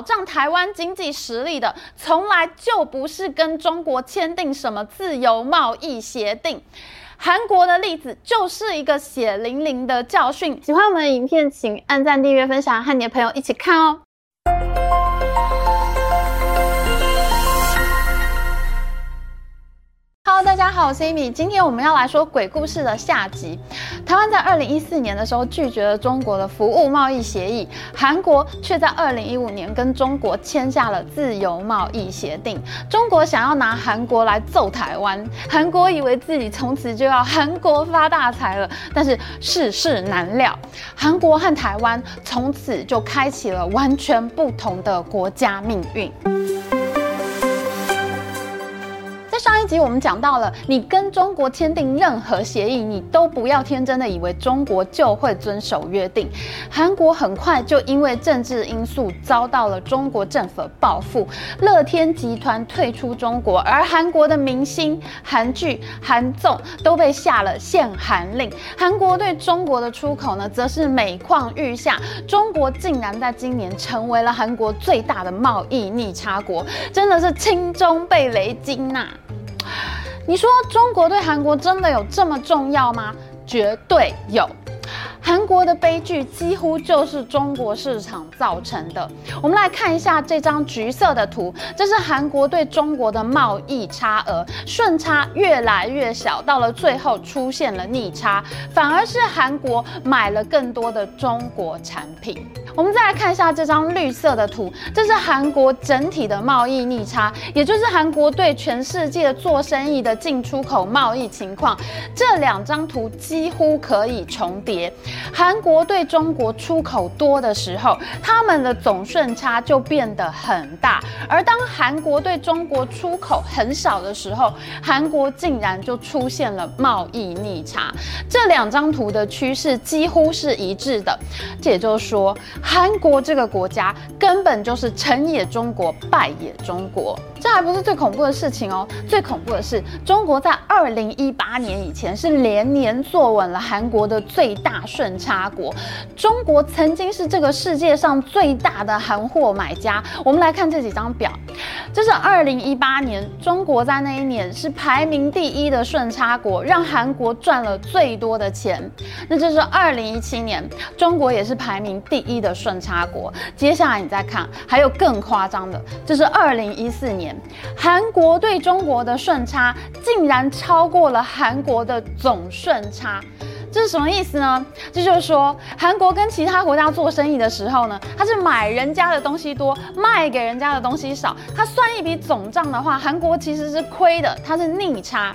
保障台湾经济实力的，从来就不是跟中国签订什么自由贸易协定。韩国的例子就是一个血淋淋的教训。喜欢我们的影片，请按赞、订阅、分享，和你的朋友一起看哦。Hello，大家好，我是 Amy。今天我们要来说鬼故事的下集。台湾在二零一四年的时候拒绝了中国的服务贸易协议，韩国却在二零一五年跟中国签下了自由贸易协定。中国想要拿韩国来揍台湾，韩国以为自己从此就要韩国发大财了，但是世事难料，韩国和台湾从此就开启了完全不同的国家命运。我们讲到了，你跟中国签订任何协议，你都不要天真的以为中国就会遵守约定。韩国很快就因为政治因素遭到了中国政府的报复，乐天集团退出中国，而韩国的明星、韩剧、韩综都被下了限韩令。韩国对中国的出口呢，则是每况愈下。中国竟然在今年成为了韩国最大的贸易逆差国，真的是轻中被雷惊呐！你说中国对韩国真的有这么重要吗？绝对有。韩国的悲剧几乎就是中国市场造成的。我们来看一下这张橘色的图，这是韩国对中国的贸易差额，顺差越来越小，到了最后出现了逆差，反而是韩国买了更多的中国产品。我们再来看一下这张绿色的图，这是韩国整体的贸易逆差，也就是韩国对全世界做生意的进出口贸易情况。这两张图几乎可以重叠。韩国对中国出口多的时候，他们的总顺差就变得很大；而当韩国对中国出口很少的时候，韩国竟然就出现了贸易逆差。这两张图的趋势几乎是一致的，这也就是说，韩国这个国家根本就是成也中国，败也中国。这还不是最恐怖的事情哦，最恐怖的是，中国在二零一八年以前是连年坐稳了韩国的最大顺差国。中国曾经是这个世界上最大的韩货买家。我们来看这几张表，这是二零一八年，中国在那一年是排名第一的顺差国，让韩国赚了最多的钱。那这是二零一七年，中国也是排名第一的顺差国。接下来你再看，还有更夸张的，这是二零一四年。韩国对中国的顺差竟然超过了韩国的总顺差。这是什么意思呢？这就是说，韩国跟其他国家做生意的时候呢，他是买人家的东西多，卖给人家的东西少。他算一笔总账的话，韩国其实是亏的，它是逆差。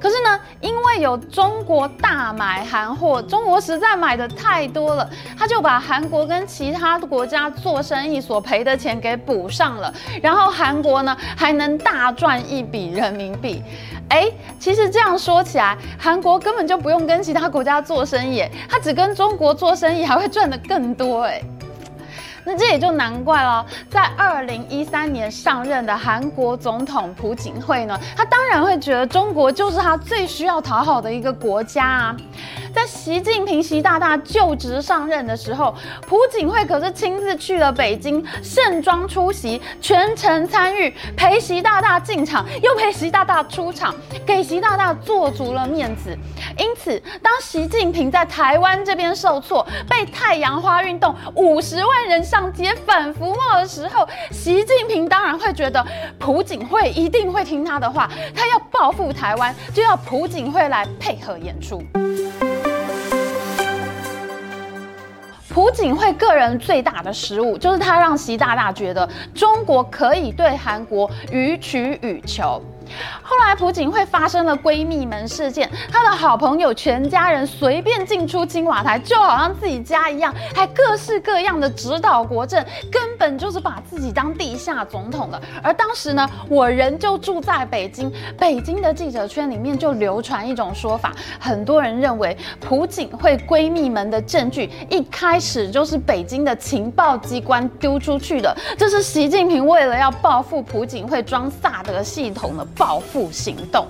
可是呢，因为有中国大买韩货，中国实在买的太多了，他就把韩国跟其他国家做生意所赔的钱给补上了，然后韩国呢还能大赚一笔人民币。哎，其实这样说起来，韩国根本就不用跟其他国家他做生意，他只跟中国做生意还会赚得更多哎。那这也就难怪了，在二零一三年上任的韩国总统朴槿惠呢，他当然会觉得中国就是他最需要讨好的一个国家啊。在习近平习大大就职上任的时候，朴槿惠可是亲自去了北京，盛装出席，全程参与，陪习大大进场，又陪习大大出场，给习大大做足了面子。因此，当习近平在台湾这边受挫，被太阳花运动五十万人上街反服贸的时候，习近平当然会觉得朴槿惠一定会听他的话，他要报复台湾，就要朴槿惠来配合演出。朴槿惠个人最大的失误，就是他让习大大觉得中国可以对韩国予取予求。后来朴槿惠发生了闺蜜门事件，她的好朋友全家人随便进出青瓦台，就好像自己家一样，还各式各样的指导国政，根本就是把自己当地下总统了。而当时呢，我人就住在北京，北京的记者圈里面就流传一种说法，很多人认为朴槿惠闺蜜门的证据一开始就是北京的情报机关丢出去的，这是习近平为了要报复朴槿惠装萨德系统的报复行动，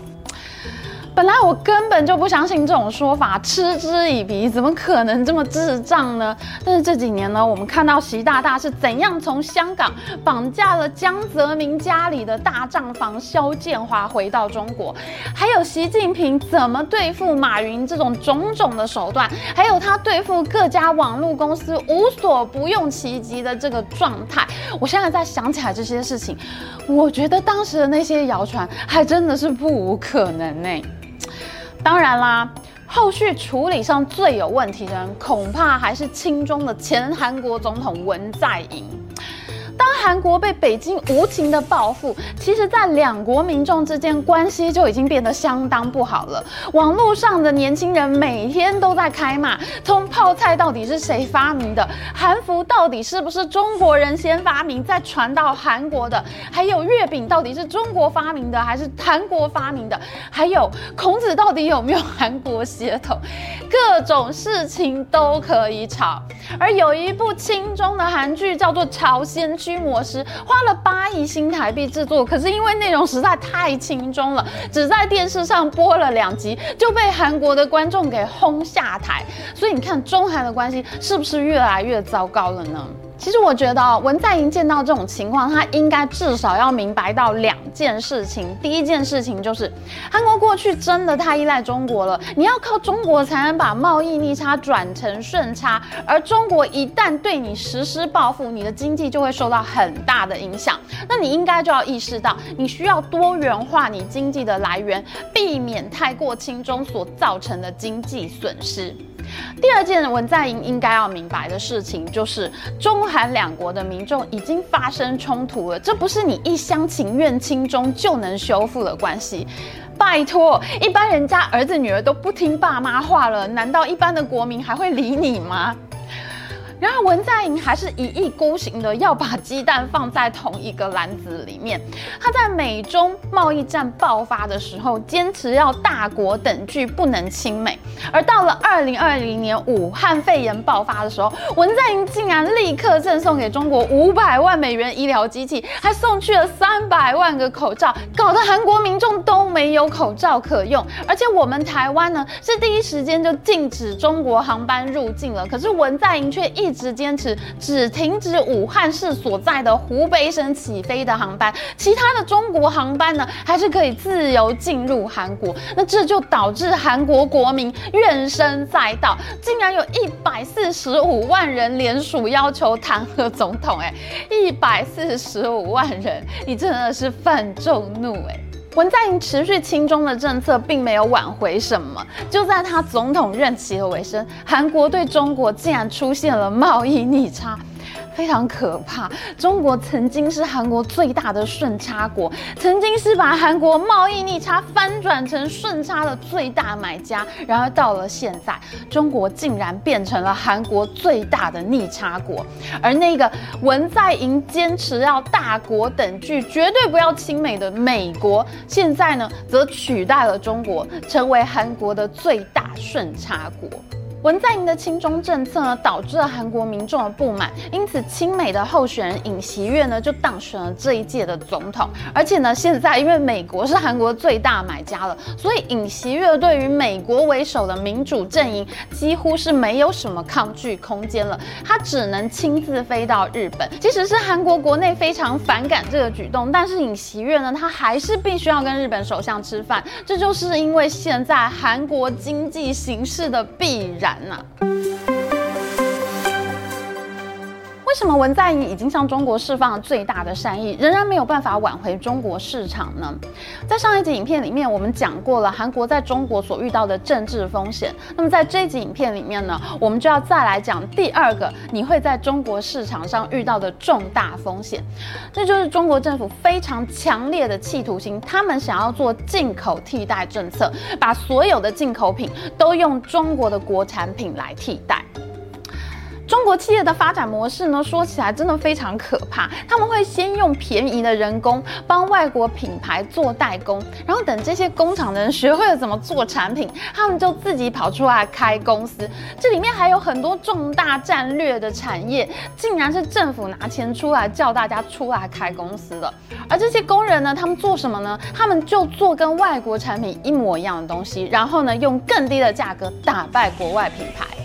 本来我根本就不相信这种说法，嗤之以鼻，怎么可能这么智障呢？但是这几年呢，我们看到习大大是怎样从香港绑架了江泽民家里的大账房肖建华回到中国，还有习近平怎么对付马云这种种种的手段，还有他对付各家网络公司无所不用其极的这个状态，我现在在想起来这些事情，我觉得当时的那些谣传还真的是不无可能呢。当然啦，后续处理上最有问题的人，恐怕还是亲中的前韩国总统文在寅。韩国被北京无情的报复，其实，在两国民众之间关系就已经变得相当不好了。网络上的年轻人每天都在开骂，从泡菜到底是谁发明的，韩服到底是不是中国人先发明再传到韩国的，还有月饼到底是中国发明的还是韩国发明的，还有孔子到底有没有韩国血统，各种事情都可以吵。而有一部轻中的韩剧叫做《朝鲜》。驱魔师花了八亿新台币制作，可是因为内容实在太轻松了，只在电视上播了两集，就被韩国的观众给轰下台。所以你看，中韩的关系是不是越来越糟糕了呢？其实我觉得文在寅见到这种情况，他应该至少要明白到两件事情。第一件事情就是，韩国过去真的太依赖中国了，你要靠中国才能把贸易逆差转成顺差，而中国一旦对你实施报复，你的经济就会受到很大的影响。那你应该就要意识到，你需要多元化你经济的来源，避免太过轻中所造成的经济损失。第二件文在寅应该要明白的事情，就是中韩两国的民众已经发生冲突了，这不是你一厢情愿亲中就能修复的关系。拜托，一般人家儿子女儿都不听爸妈话了，难道一般的国民还会理你吗？然而，文在寅还是一意孤行的要把鸡蛋放在同一个篮子里面。他在美中贸易战爆发的时候，坚持要大国等距，不能亲美；而到了二零二零年武汉肺炎爆发的时候，文在寅竟然立刻赠送给中国五百万美元医疗机器，还送去了三百万个口罩，搞得韩国民众都没有口罩可用。而且我们台湾呢，是第一时间就禁止中国航班入境了，可是文在寅却一。一直坚持只停止武汉市所在的湖北省起飞的航班，其他的中国航班呢，还是可以自由进入韩国。那这就导致韩国国民怨声载道，竟然有一百四十五万人联署要求弹劾总统。哎，一百四十五万人，你真的是犯众怒哎！文在寅持续亲中的政策并没有挽回什么，就在他总统任期的尾声，韩国对中国竟然出现了贸易逆差。非常可怕。中国曾经是韩国最大的顺差国，曾经是把韩国贸易逆差翻转成顺差的最大买家。然而到了现在，中国竟然变成了韩国最大的逆差国。而那个文在寅坚持要大国等距，绝对不要亲美的美国，现在呢，则取代了中国，成为韩国的最大顺差国。文在寅的亲中政策呢，导致了韩国民众的不满，因此亲美的候选人尹锡悦呢就当选了这一届的总统。而且呢，现在因为美国是韩国最大买家了，所以尹锡悦对于美国为首的民主阵营几乎是没有什么抗拒空间了。他只能亲自飞到日本，即使是韩国国内非常反感这个举动，但是尹锡悦呢，他还是必须要跟日本首相吃饭。这就是因为现在韩国经济形势的必然。为为什么文在寅已经向中国释放了最大的善意，仍然没有办法挽回中国市场呢？在上一集影片里面，我们讲过了韩国在中国所遇到的政治风险。那么在这一集影片里面呢，我们就要再来讲第二个你会在中国市场上遇到的重大风险，这就是中国政府非常强烈的企图心，他们想要做进口替代政策，把所有的进口品都用中国的国产品来替代。中国企业的发展模式呢，说起来真的非常可怕。他们会先用便宜的人工帮外国品牌做代工，然后等这些工厂的人学会了怎么做产品，他们就自己跑出来开公司。这里面还有很多重大战略的产业，竟然是政府拿钱出来叫大家出来开公司的。而这些工人呢，他们做什么呢？他们就做跟外国产品一模一样的东西，然后呢，用更低的价格打败国外品牌。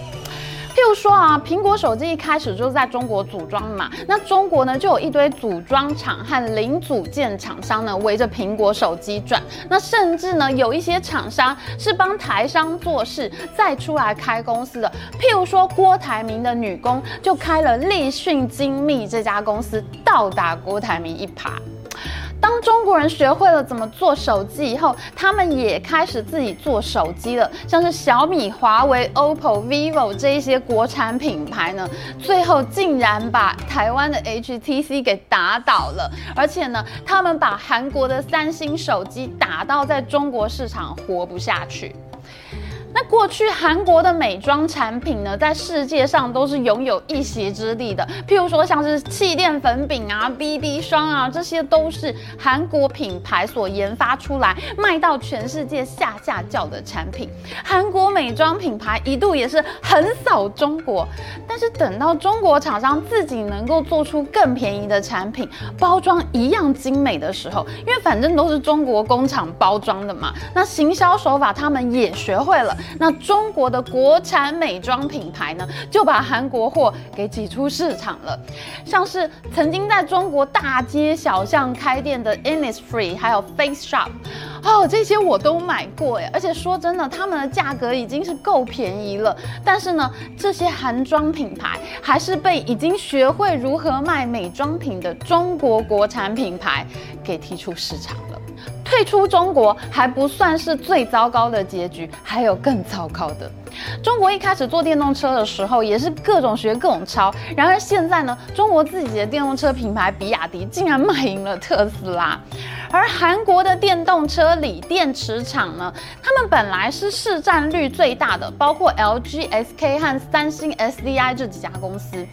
譬如说啊，苹果手机一开始就是在中国组装嘛，那中国呢就有一堆组装厂和零组件厂商呢围着苹果手机转，那甚至呢有一些厂商是帮台商做事再出来开公司的，譬如说郭台铭的女工就开了立讯精密这家公司，倒打郭台铭一耙。当中国人学会了怎么做手机以后，他们也开始自己做手机了。像是小米、华为、OPPO、vivo 这一些国产品牌呢，最后竟然把台湾的 HTC 给打倒了。而且呢，他们把韩国的三星手机打到在中国市场活不下去。那过去韩国的美妆产品呢，在世界上都是拥有一席之地的。譬如说，像是气垫粉饼啊、BB 霜啊，这些都是韩国品牌所研发出来，卖到全世界下下叫的产品。韩国美妆品牌一度也是横扫中国，但是等到中国厂商自己能够做出更便宜的产品，包装一样精美的时候，因为反正都是中国工厂包装的嘛，那行销手法他们也学会了。那中国的国产美妆品牌呢，就把韩国货给挤出市场了。像是曾经在中国大街小巷开店的 Innisfree，还有 Face Shop，哦，这些我都买过哎。而且说真的，他们的价格已经是够便宜了。但是呢，这些韩妆品牌还是被已经学会如何卖美妆品的中国国产品牌给踢出市场。退出中国还不算是最糟糕的结局，还有更糟糕的。中国一开始做电动车的时候，也是各种学各种抄。然而现在呢，中国自己的电动车品牌比亚迪竟然卖赢了特斯拉。而韩国的电动车锂电池厂呢，他们本来是市占率最大的，包括 LG、SK 和三星 SDI 这几家公司。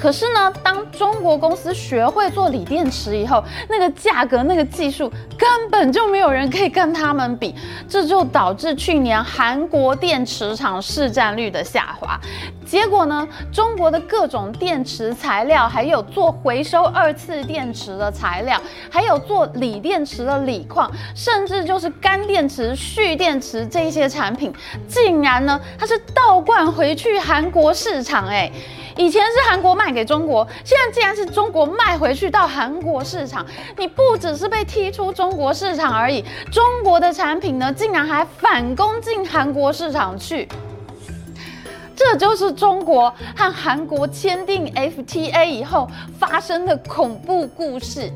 可是呢，当中国公司学会做锂电池以后，那个价格、那个技术根本就没有人可以跟他们比，这就导致去年韩国电池厂市占率的下滑。结果呢，中国的各种电池材料，还有做回收二次电池的材料，还有做锂电池的锂矿，甚至就是干电池、蓄电池这些产品，竟然呢，它是倒灌回去韩国市场，哎。以前是韩国卖给中国，现在竟然是中国卖回去到韩国市场，你不只是被踢出中国市场而已，中国的产品呢，竟然还反攻进韩国市场去。这就是中国和韩国签订 FTA 以后发生的恐怖故事。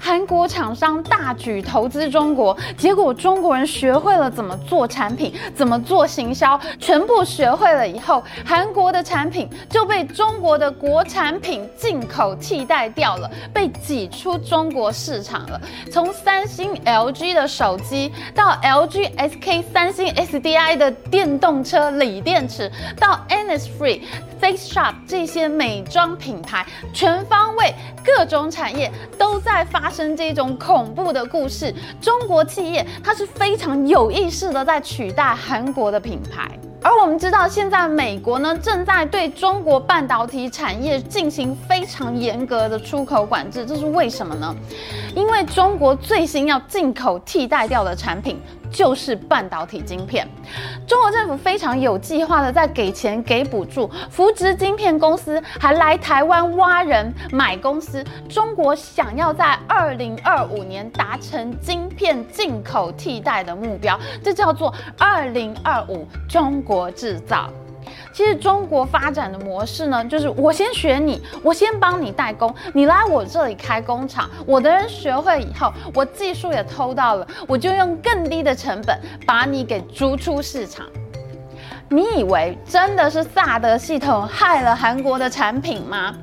韩国厂商大举投资中国，结果中国人学会了怎么做产品，怎么做行销，全部学会了以后，韩国的产品就被中国的国产品进口替代掉了，被挤出中国市场了。从三星、LG 的手机，到 LG、SK、三星、SDI 的电动车锂电池，到 Innisfree、Face Shop 这些美妆品牌，全方位各种产业都在发生这种恐怖的故事。中国企业它是非常有意识的在取代韩国的品牌。而我们知道，现在美国呢正在对中国半导体产业进行非常严格的出口管制，这是为什么呢？因为中国最新要进口替代掉的产品。就是半导体晶片，中国政府非常有计划的在给钱给补助，扶植晶片公司，还来台湾挖人买公司。中国想要在二零二五年达成晶片进口替代的目标，这叫做二零二五中国制造。其实中国发展的模式呢，就是我先学你，我先帮你代工，你来我这里开工厂，我的人学会以后，我技术也偷到了，我就用更低的成本把你给逐出市场。你以为真的是萨德系统害了韩国的产品吗？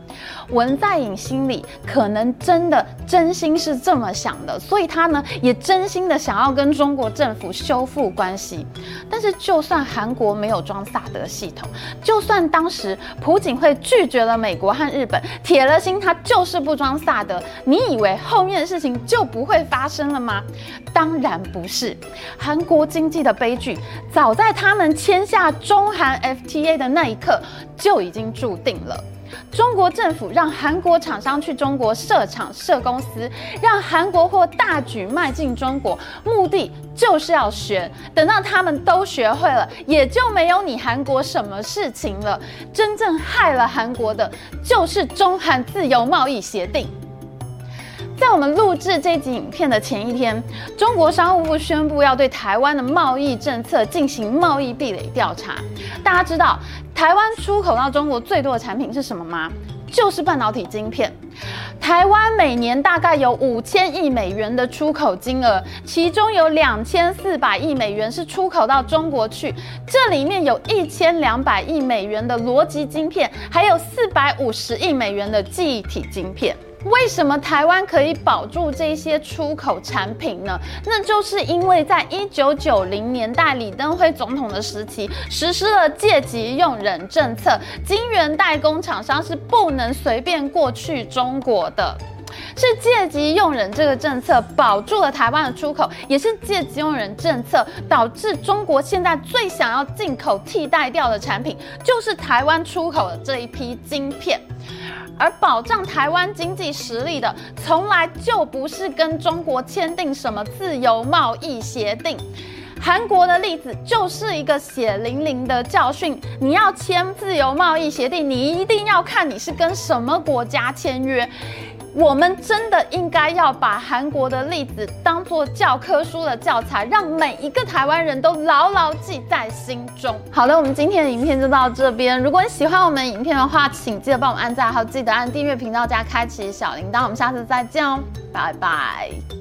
文在寅心里可能真的真心是这么想的，所以他呢也真心的想要跟中国政府修复关系。但是，就算韩国没有装萨德系统，就算当时朴槿惠拒绝了美国和日本，铁了心他就是不装萨德，你以为后面的事情就不会发生了吗？当然不是，韩国经济的悲剧早在他们签下。中韩 FTA 的那一刻就已经注定了。中国政府让韩国厂商去中国设厂设公司，让韩国货大举迈进中国，目的就是要学。等到他们都学会了，也就没有你韩国什么事情了。真正害了韩国的，就是中韩自由贸易协定。在我们录制这集影片的前一天，中国商务部宣布要对台湾的贸易政策进行贸易壁垒调查。大家知道台湾出口到中国最多的产品是什么吗？就是半导体晶片。台湾每年大概有五千亿美元的出口金额，其中有两千四百亿美元是出口到中国去，这里面有一千两百亿美元的逻辑晶片，还有四百五十亿美元的记忆体晶片。为什么台湾可以保住这些出口产品呢？那就是因为在一九九零年代李登辉总统的时期，实施了借机用人政策，晶圆代工厂商是不能随便过去中国的。是借机用人这个政策保住了台湾的出口，也是借机用人政策导致中国现在最想要进口替代掉的产品，就是台湾出口的这一批晶片。而保障台湾经济实力的，从来就不是跟中国签订什么自由贸易协定。韩国的例子就是一个血淋淋的教训。你要签自由贸易协定，你一定要看你是跟什么国家签约。我们真的应该要把韩国的例子当做教科书的教材，让每一个台湾人都牢牢记在心中。好了，我们今天的影片就到这边。如果你喜欢我们影片的话，请记得帮我们按赞，还有记得按订阅频道加开启小铃铛。我们下次再见哦，拜拜。